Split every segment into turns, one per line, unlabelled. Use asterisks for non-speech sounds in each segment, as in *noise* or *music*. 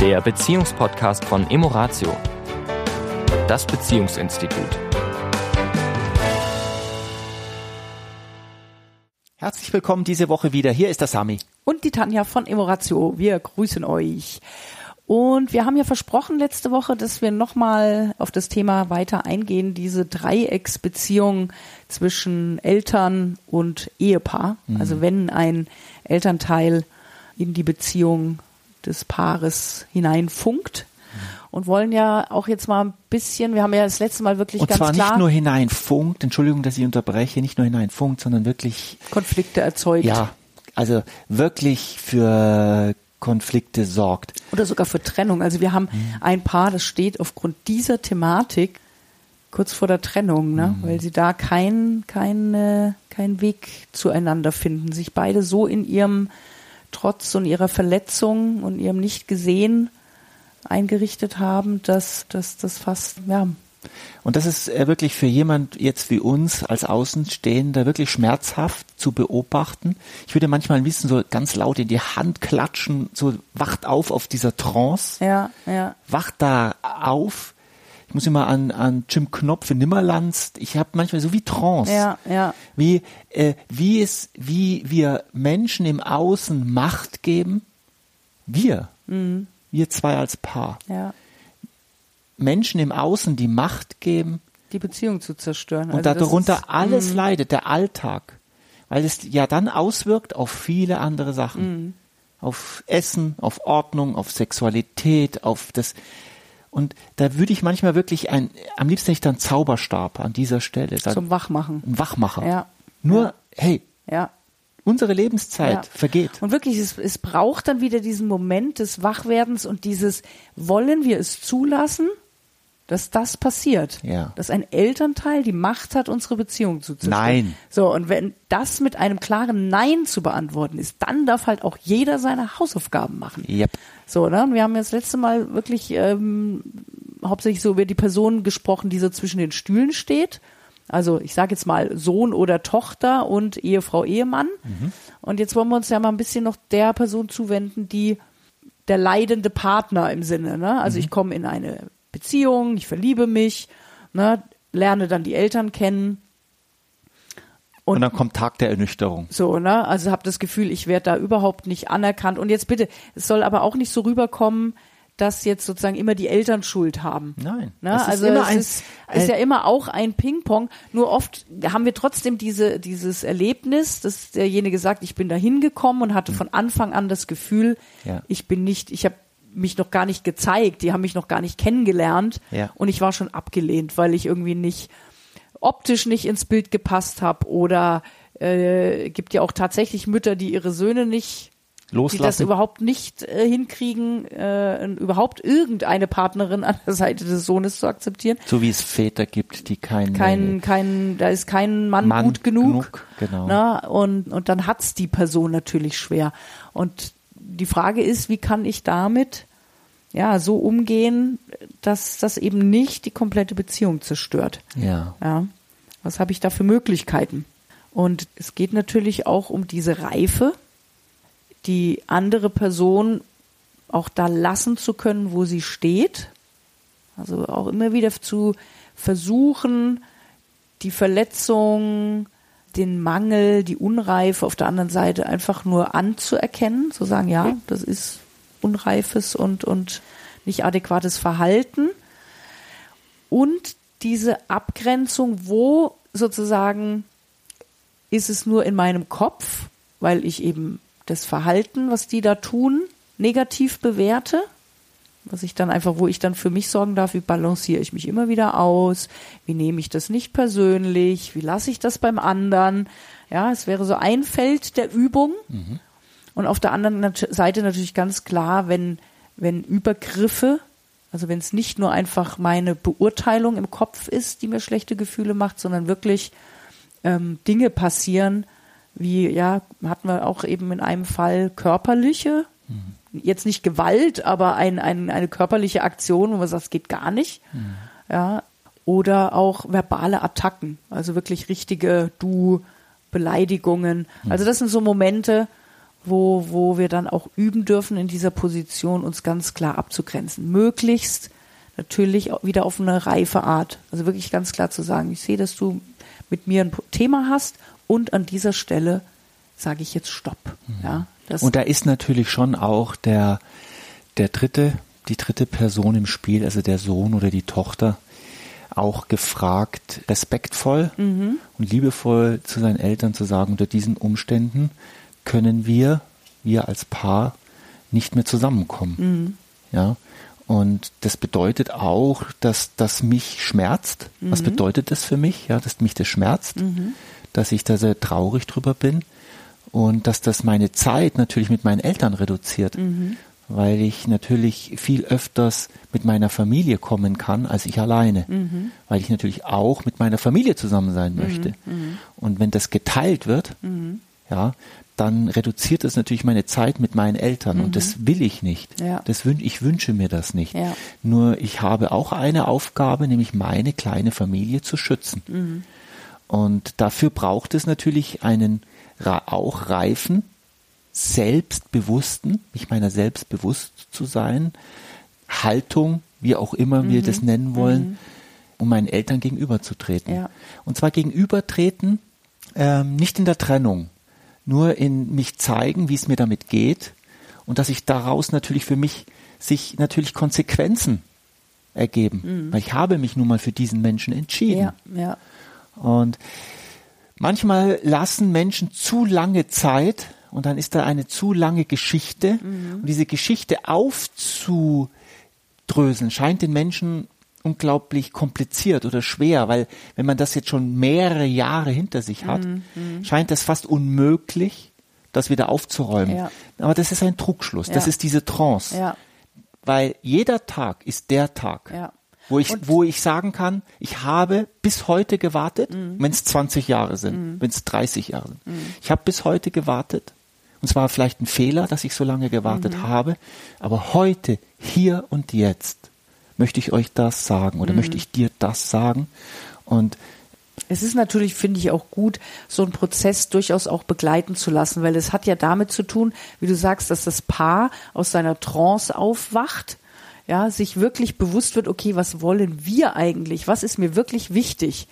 der Beziehungspodcast von Emoratio, das Beziehungsinstitut.
Herzlich willkommen diese Woche wieder. Hier ist der Sami.
Und die Tanja von Emoratio. Wir grüßen euch. Und wir haben ja versprochen letzte Woche, dass wir nochmal auf das Thema weiter eingehen, diese Dreiecksbeziehung zwischen Eltern und Ehepaar. Mhm. Also wenn ein Elternteil in die Beziehung des Paares hineinfunkt. Und wollen ja auch jetzt mal ein bisschen, wir haben ja das letzte Mal wirklich
und
ganz
zwar
klar.
nicht nur hineinfunkt, Entschuldigung, dass ich unterbreche, nicht nur hineinfunkt, sondern wirklich.
Konflikte erzeugt.
Ja, also wirklich für Konflikte sorgt.
Oder sogar für Trennung. Also wir haben mhm. ein Paar, das steht aufgrund dieser Thematik kurz vor der Trennung, ne? Mhm. weil sie da keinen kein, kein Weg zueinander finden, sich beide so in ihrem Trotz und ihrer Verletzung und ihrem nicht gesehen eingerichtet haben, dass, dass das fast, ja.
Und das ist äh, wirklich für jemand jetzt wie uns als Außenstehender wirklich schmerzhaft zu beobachten. Ich würde manchmal ein bisschen so ganz laut in die Hand klatschen, so wacht auf auf dieser Trance.
Ja, ja.
Wacht da auf ich muss immer an, an Jim Knopf in Nimmerlands, ich habe manchmal so wie Trance,
ja, ja.
wie, äh, wie es, wie wir Menschen im Außen Macht geben, wir, mhm. wir zwei als Paar,
ja.
Menschen im Außen die Macht geben,
die Beziehung zu zerstören.
Und also darunter ist, alles mh. leidet, der Alltag, weil es ja dann auswirkt auf viele andere Sachen. Mhm. Auf Essen, auf Ordnung, auf Sexualität, auf das, und da würde ich manchmal wirklich ein, am liebsten nicht dann Zauberstab an dieser Stelle.
Dann Zum Wachmachen.
Ein Wachmacher.
Ja.
Nur, ja. hey.
Ja.
Unsere Lebenszeit ja. vergeht.
Und wirklich, es, es braucht dann wieder diesen Moment des Wachwerdens und dieses, wollen wir es zulassen? Dass das passiert.
Ja.
Dass ein Elternteil die Macht hat, unsere Beziehung zu zerstören.
Nein.
So, und wenn das mit einem klaren Nein zu beantworten ist, dann darf halt auch jeder seine Hausaufgaben machen.
Yep.
So, ne? Und wir haben ja das letzte Mal wirklich ähm, hauptsächlich so über die Person gesprochen, die so zwischen den Stühlen steht. Also ich sage jetzt mal Sohn oder Tochter und Ehefrau, Ehemann. Mhm. Und jetzt wollen wir uns ja mal ein bisschen noch der Person zuwenden, die der leidende Partner im Sinne. Ne? Also mhm. ich komme in eine Beziehung, ich verliebe mich, ne, lerne dann die Eltern kennen.
Und, und dann kommt Tag der Ernüchterung.
So, ne? Also habe das Gefühl, ich werde da überhaupt nicht anerkannt. Und jetzt bitte, es soll aber auch nicht so rüberkommen, dass jetzt sozusagen immer die Eltern Schuld haben.
Nein.
Ne? Also es ist, ist, ja immer auch ein Ping-Pong. Nur oft haben wir trotzdem diese, dieses Erlebnis, dass derjenige sagt, ich bin da hingekommen und hatte hm. von Anfang an das Gefühl,
ja.
ich bin nicht, ich habe mich noch gar nicht gezeigt, die haben mich noch gar nicht kennengelernt
ja.
und ich war schon abgelehnt, weil ich irgendwie nicht optisch nicht ins Bild gepasst habe oder äh, gibt ja auch tatsächlich Mütter, die ihre Söhne nicht
Loslassen.
die das überhaupt nicht äh, hinkriegen, äh, überhaupt irgendeine Partnerin an der Seite des Sohnes zu akzeptieren.
So wie es Väter gibt, die keinen
kein, kein, da ist kein Mann,
Mann
gut genug.
genug genau.
Na, und, und dann hat's die Person natürlich schwer. Und die Frage ist, wie kann ich damit ja so umgehen, dass das eben nicht die komplette Beziehung zerstört.
Ja.
Ja. Was habe ich da für Möglichkeiten? Und es geht natürlich auch um diese Reife, die andere Person auch da lassen zu können, wo sie steht. Also auch immer wieder zu versuchen, die Verletzung, den Mangel, die Unreife auf der anderen Seite einfach nur anzuerkennen, zu sagen, ja, das ist unreifes und, und nicht adäquates Verhalten. Und diese Abgrenzung, wo sozusagen ist es nur in meinem Kopf, weil ich eben das Verhalten, was die da tun, negativ bewerte was ich dann einfach, wo ich dann für mich sorgen darf, wie balanciere ich mich immer wieder aus, wie nehme ich das nicht persönlich, wie lasse ich das beim anderen. Ja, es wäre so ein Feld der Übung. Mhm. Und auf der anderen Seite natürlich ganz klar, wenn, wenn Übergriffe, also wenn es nicht nur einfach meine Beurteilung im Kopf ist, die mir schlechte Gefühle macht, sondern wirklich ähm, Dinge passieren, wie, ja, hatten wir auch eben in einem Fall körperliche, mhm jetzt nicht Gewalt, aber ein, ein, eine körperliche Aktion, wo man sagt, es geht gar nicht. Mhm. Ja. Oder auch verbale Attacken, also wirklich richtige Du-Beleidigungen. Mhm. Also das sind so Momente, wo, wo wir dann auch üben dürfen, in dieser Position uns ganz klar abzugrenzen. Möglichst natürlich wieder auf eine reife Art. Also wirklich ganz klar zu sagen, ich sehe, dass du mit mir ein Thema hast und an dieser Stelle sage ich jetzt Stopp. Mhm. Ja,
und da ist natürlich schon auch der, der dritte, die dritte Person im Spiel, also der Sohn oder die Tochter, auch gefragt, respektvoll mhm. und liebevoll zu seinen Eltern zu sagen, unter diesen Umständen können wir, wir als Paar, nicht mehr zusammenkommen. Mhm. Ja. Und das bedeutet auch, dass das mich schmerzt. Mhm. Was bedeutet das für mich? Ja, dass mich das schmerzt, mhm. dass ich da sehr traurig drüber bin und dass das meine Zeit natürlich mit meinen Eltern reduziert. Mhm weil ich natürlich viel öfters mit meiner Familie kommen kann als ich alleine, mhm. weil ich natürlich auch mit meiner Familie zusammen sein mhm. möchte. Mhm. Und wenn das geteilt wird, mhm. ja, dann reduziert es natürlich meine Zeit mit meinen Eltern und das mhm. will ich nicht. Ja. Das wün ich wünsche mir das nicht. Ja. Nur ich habe auch eine Aufgabe, nämlich meine kleine Familie zu schützen. Und dafür braucht es natürlich einen auch reifen selbstbewussten, mich meiner selbst bewusst zu sein, Haltung, wie auch immer mhm. wir das nennen wollen, mhm. um meinen Eltern gegenüberzutreten. Ja. Und zwar gegenübertreten, ähm, nicht in der Trennung, nur in mich zeigen, wie es mir damit geht und dass ich daraus natürlich für mich sich natürlich Konsequenzen ergeben, mhm. weil ich habe mich nun mal für diesen Menschen entschieden. Ja, ja. Und manchmal lassen Menschen zu lange Zeit, und dann ist da eine zu lange Geschichte mhm. und diese Geschichte aufzudröseln scheint den Menschen unglaublich kompliziert oder schwer, weil wenn man das jetzt schon mehrere Jahre hinter sich hat, mhm. scheint das fast unmöglich, das wieder aufzuräumen. Ja. Aber das ist ein Trugschluss, ja. das ist diese Trance. Ja. Weil jeder Tag ist der Tag. Wo ich, wo ich sagen kann, ich habe bis heute gewartet, mhm. wenn es 20 Jahre sind, mhm. wenn es 30 Jahre sind. Mhm. Ich habe bis heute gewartet und zwar vielleicht ein Fehler, dass ich so lange gewartet mhm. habe. Aber heute, hier und jetzt möchte ich euch das sagen oder mhm. möchte ich dir das sagen. Und
es ist natürlich, finde ich, auch gut, so einen Prozess durchaus auch begleiten zu lassen, weil es hat ja damit zu tun, wie du sagst, dass das Paar aus seiner Trance aufwacht, ja, sich wirklich bewusst wird, okay, was wollen wir eigentlich? Was ist mir wirklich wichtig?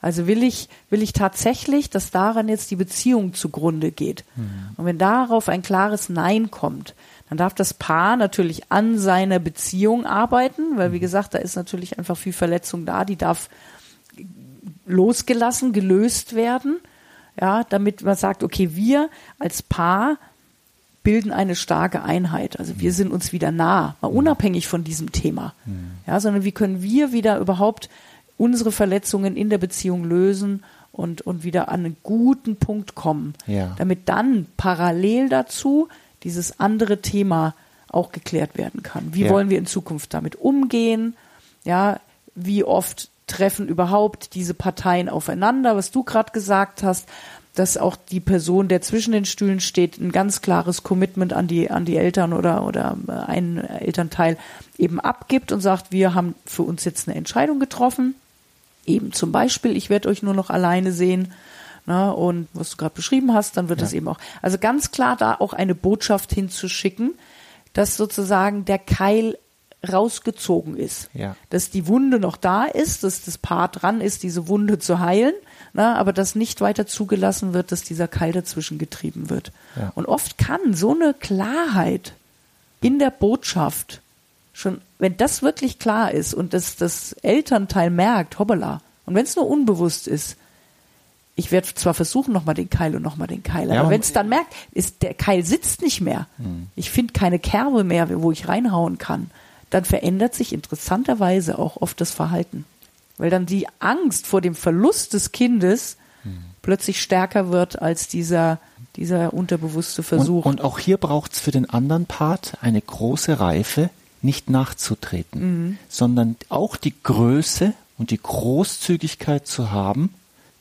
Also will ich, will ich tatsächlich, dass daran jetzt die Beziehung zugrunde geht. Mhm. Und wenn darauf ein klares Nein kommt, dann darf das Paar natürlich an seiner Beziehung arbeiten, weil wie mhm. gesagt, da ist natürlich einfach viel Verletzung da, die darf losgelassen, gelöst werden, ja, damit man sagt, okay, wir als Paar bilden eine starke Einheit. Also wir mhm. sind uns wieder nah, mal mhm. unabhängig von diesem Thema. Ja, sondern wie können wir wieder überhaupt unsere Verletzungen in der Beziehung lösen und, und wieder an einen guten Punkt kommen, ja. damit dann parallel dazu dieses andere Thema auch geklärt werden kann. Wie ja. wollen wir in Zukunft damit umgehen? Ja, wie oft treffen überhaupt diese Parteien aufeinander, was du gerade gesagt hast, dass auch die Person, der zwischen den Stühlen steht, ein ganz klares Commitment an die, an die Eltern oder, oder einen Elternteil eben abgibt und sagt, wir haben für uns jetzt eine Entscheidung getroffen eben zum Beispiel, ich werde euch nur noch alleine sehen. Na, ne, und was du gerade beschrieben hast, dann wird ja. das eben auch. Also ganz klar da auch eine Botschaft hinzuschicken, dass sozusagen der Keil rausgezogen ist. Ja. Dass die Wunde noch da ist, dass das Paar dran ist, diese Wunde zu heilen, na, ne, aber dass nicht weiter zugelassen wird, dass dieser Keil dazwischen getrieben wird. Ja. Und oft kann so eine Klarheit in der Botschaft schon, wenn das wirklich klar ist und das, das Elternteil merkt, hoppala, und wenn es nur unbewusst ist, ich werde zwar versuchen, nochmal den Keil und nochmal den Keil, ja, aber wenn es dann merkt, ist der Keil sitzt nicht mehr, mhm. ich finde keine Kerbe mehr, wo ich reinhauen kann, dann verändert sich interessanterweise auch oft das Verhalten. Weil dann die Angst vor dem Verlust des Kindes mhm. plötzlich stärker wird als dieser, dieser unterbewusste Versuch.
Und, und auch hier braucht es für den anderen Part eine große Reife, nicht nachzutreten, mhm. sondern auch die Größe und die Großzügigkeit zu haben,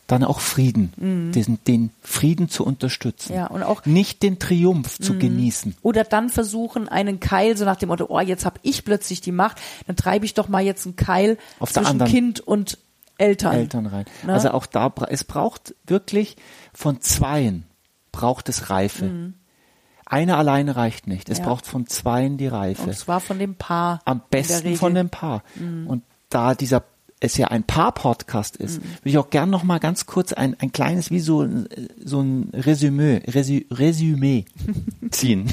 dann auch Frieden, mhm. den, den, Frieden zu unterstützen. Ja, und auch nicht den Triumph zu mhm. genießen.
Oder dann versuchen, einen Keil, so nach dem Motto, oh, jetzt habe ich plötzlich die Macht, dann treibe ich doch mal jetzt einen Keil Auf zwischen Kind und Eltern.
Eltern rein. Ne? Also auch da, es braucht wirklich von Zweien, braucht es Reife. Mhm. Einer alleine reicht nicht. Es
Ja.
braucht von zweien die Reife.
Und zwar von dem Paar.
Am besten.
Mhm.
von dem Paar. Und da dieser es ja ein Paar-Podcast ist,
Mhm.
will ich auch gern noch mal ganz kurz ein, ein kleines, wie so, ein- so ein Resümee, Resü, Resümee *laughs* ziehen.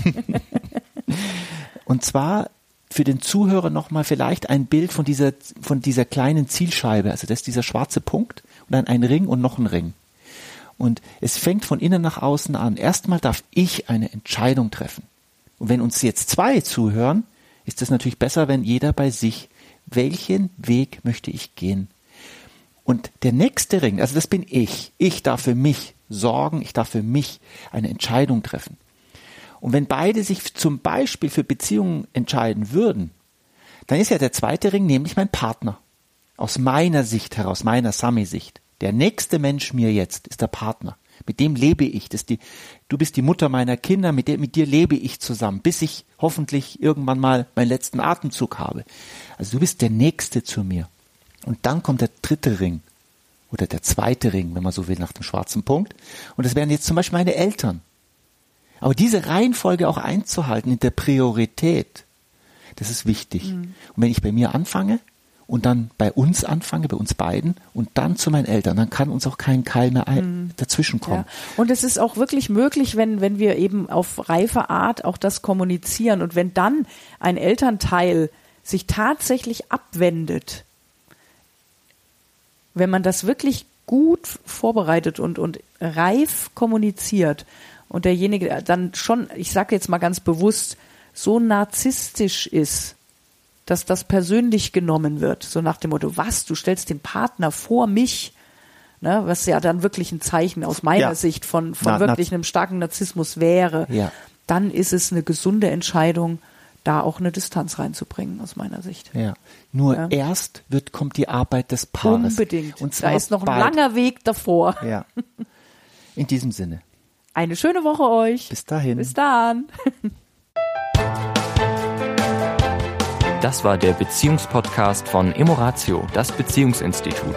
Und zwar für den Zuhörer noch mal vielleicht ein Bild von dieser, von dieser kleinen Zielscheibe. Also das ist dieser schwarze Punkt und dann ein Ring und noch ein Ring. Und es fängt von innen nach außen an. Erstmal darf ich eine Entscheidung treffen. Und wenn uns jetzt zwei zuhören, ist es natürlich besser, wenn jeder bei sich, welchen Weg möchte ich gehen? Und der nächste Ring, also das bin ich. Ich darf für mich sorgen, ich darf für mich eine Entscheidung treffen. Und wenn beide sich zum Beispiel für Beziehungen entscheiden würden, dann ist ja der zweite Ring nämlich mein Partner. Aus meiner Sicht heraus, meiner Sami-Sicht. Der nächste Mensch mir jetzt ist der Partner. Mit dem lebe ich. Das die, du bist die Mutter meiner Kinder, mit, der, mit dir lebe ich zusammen, bis ich hoffentlich irgendwann mal meinen letzten Atemzug habe. Also du bist der Nächste zu mir. Und dann kommt der dritte Ring. Oder der zweite Ring, wenn man so will, nach dem schwarzen Punkt. Und das wären jetzt zum Beispiel meine Eltern. Aber diese Reihenfolge auch einzuhalten in der Priorität, das ist wichtig. Und wenn ich bei mir anfange und dann bei uns anfange, bei uns beiden und dann zu meinen Eltern, dann kann uns auch kein Keil mehr ein, dazwischen kommen.
Ja. Und es ist auch wirklich möglich, wenn, wenn wir eben auf reife Art auch das kommunizieren und wenn dann ein Elternteil sich tatsächlich abwendet, wenn man das wirklich gut vorbereitet und, und reif kommuniziert und derjenige dann schon, ich sage jetzt mal ganz bewusst, so narzisstisch ist, dass das persönlich genommen wird, so nach dem Motto, was, du stellst den Partner vor mich, ne, was ja dann wirklich ein Zeichen aus meiner
Ja.
Sicht von, von
Na-
wirklich einem starken Narzissmus wäre,
Ja.
dann ist es eine gesunde Entscheidung, da auch eine Distanz reinzubringen, aus meiner Sicht.
Ja. Nur
Ja.
erst wird, kommt die Arbeit des Paares.
Unbedingt.
Und zwar
da ist noch ein
bald.
langer Weg davor.
Ja. In diesem Sinne.
Eine schöne Woche euch.
Bis dahin.
Bis dann.
Das war der Beziehungspodcast von Emoratio, das Beziehungsinstitut.